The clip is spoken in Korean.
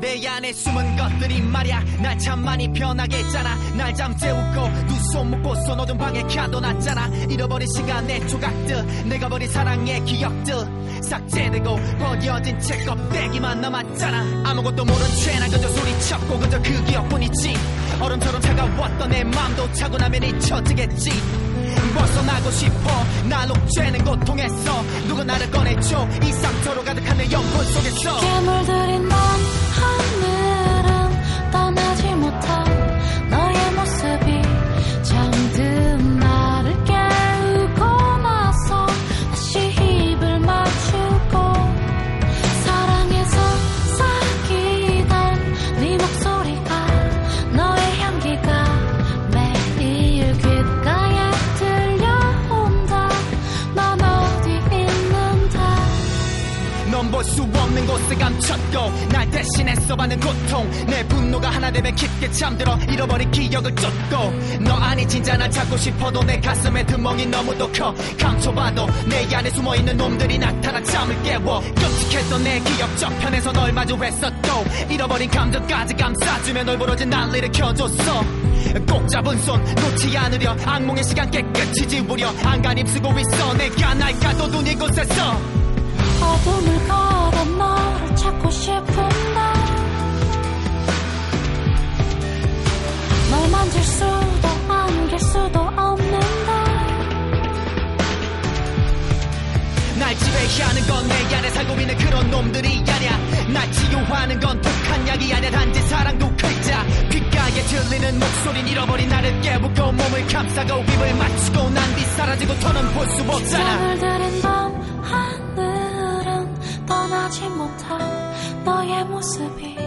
내 안에 숨은 것들이 말야. 날 참 많이 변하게 했잖아. 날 잠재우고 두 손 묶고서 너든 방에 가둬놨잖아. 잃어버린 시간의 조각들 내가 버린 사랑의 기억들. 삭제되고 버려진 채 껍데기만 남았잖아. 아무것도 모른 채나 그저 소리쳤고 그저 그 기억뿐이지. 얼음처럼 차가웠던 내 맘도 차고 나면 잊혀지겠지. 벗어나고 싶어 날 옥죄는 고통에서 누가 나를 꺼내줘. 이 상처로 가득한 내 영혼 속에서. 괴물들인 넌 볼 수 없는 곳에 감췄고 날 대신해서 받는 고통. 내 분노가 하나 되면 깊게 잠들어 잃어버린 기억을 쫓고. 너 아니 진짜 날 찾고 싶어도 내 가슴에 드멍이 너무도 커. 감춰봐도 내 안에 숨어있는 놈들이 나타나 잠을 깨워. 끔찍했던 내 기억 저편에서 널 마주했었고. 잃어버린 감정까지 감싸주며 널 부러진 날 일으켜줬어. 꼭 잡은 손 놓지 않으려. 악몽의 시간 깨끗이 지우려. 안간 입쓰고 있어. 내가 날 가둬둔 이곳에서 어둠을 걸어 너를 찾고 싶은데 널 만질 수도 안길 수도 없는데 날 지배하는 건 내 안에 살고 있는 그런 놈들이 아냐 날 치유하는 건 독한 약이 아냐 단지 사랑도 글자. 귓가에 들리는 목소린 잃어버린 나를 깨우고 몸을 감싸고 입을 맞추고 난 뒤 사라지고 더는 볼 수 없잖아. 잠을 들인 밤 하늘 은 떠나지 못한 너의 모습이